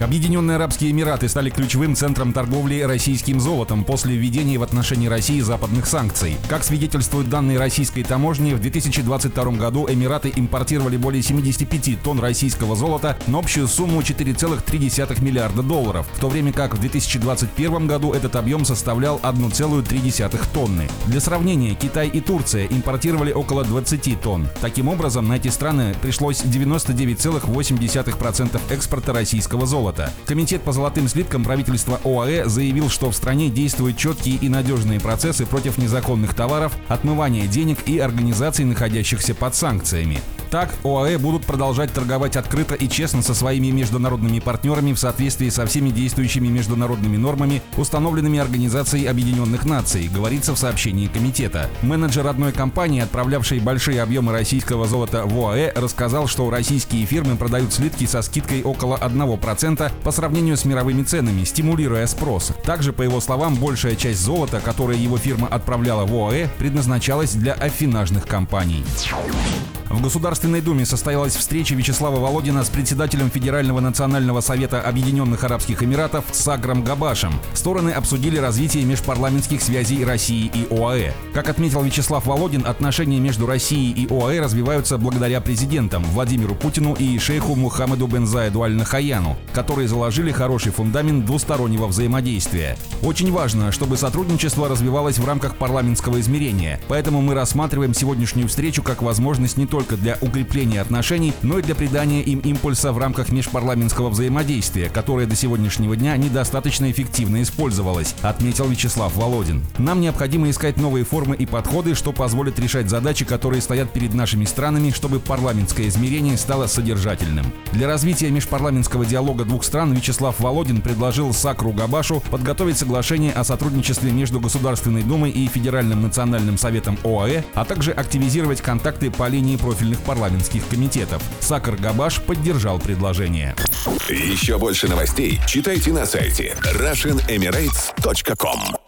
Объединенные Арабские Эмираты стали ключевым центром торговли российским золотом после введения в отношении России западных санкций. Как свидетельствуют данные российской таможни, в 2022 году Эмираты импортировали более 75 тонн российского золота на общую сумму 4,3 миллиарда долларов, в то время как в 2021 году этот объем составлял 1,3 тонны. Для сравнения, Китай и Турция импортировали около 20 тонн. Таким образом, на эти страны пришлось 99,8% экспорта российского золота золота. Комитет по золотым слиткам правительства ОАЭ заявил, что в стране действуют четкие и надежные процессы против незаконных товаров, отмывания денег и организаций, находящихся под санкциями. Так, ОАЭ будут продолжать торговать открыто и честно со своими международными партнерами в соответствии со всеми действующими международными нормами, установленными Организацией Объединенных Наций, говорится в сообщении комитета. Менеджер одной компании, отправлявшей большие объемы российского золота в ОАЭ, рассказал, что российские фирмы продают слитки со скидкой около 1% по сравнению с мировыми ценами, стимулируя спрос. Также, по его словам, большая часть золота, которое его фирма отправляла в ОАЭ, предназначалась для афинажных компаний. В Государственной Думе состоялась встреча Вячеслава Володина с председателем Федерального национального совета Объединенных Арабских Эмиратов Сагром Габашем. Стороны обсудили развитие межпарламентских связей России и ОАЭ. Как отметил Вячеслав Володин, отношения между Россией и ОАЭ развиваются благодаря президентам Владимиру Путину и шейху Мухаммеду бен Заеду аль-Нахаяну, которые заложили хороший фундамент двустороннего взаимодействия. Очень важно, чтобы сотрудничество развивалось в рамках парламентского измерения, поэтому мы рассматриваем сегодняшнюю встречу как возможность не только только для укрепления отношений, но и для придания им импульса в рамках межпарламентского взаимодействия, которое до сегодняшнего дня недостаточно эффективно использовалось, отметил Вячеслав Володин. Нам необходимо искать новые формы и подходы, что позволит решать задачи, которые стоят перед нашими странами, чтобы парламентское измерение стало содержательным. Для развития межпарламентского диалога двух стран Вячеслав Володин предложил Сакру Габашу подготовить соглашение о сотрудничестве между Государственной Думой и Федеральным национальным советом ОАЭ, а также активизировать контакты по линии профильных парламентских комитетов. Сакар Габаш поддержал предложение. Еще больше новостей читайте на сайте RussianEmirates.com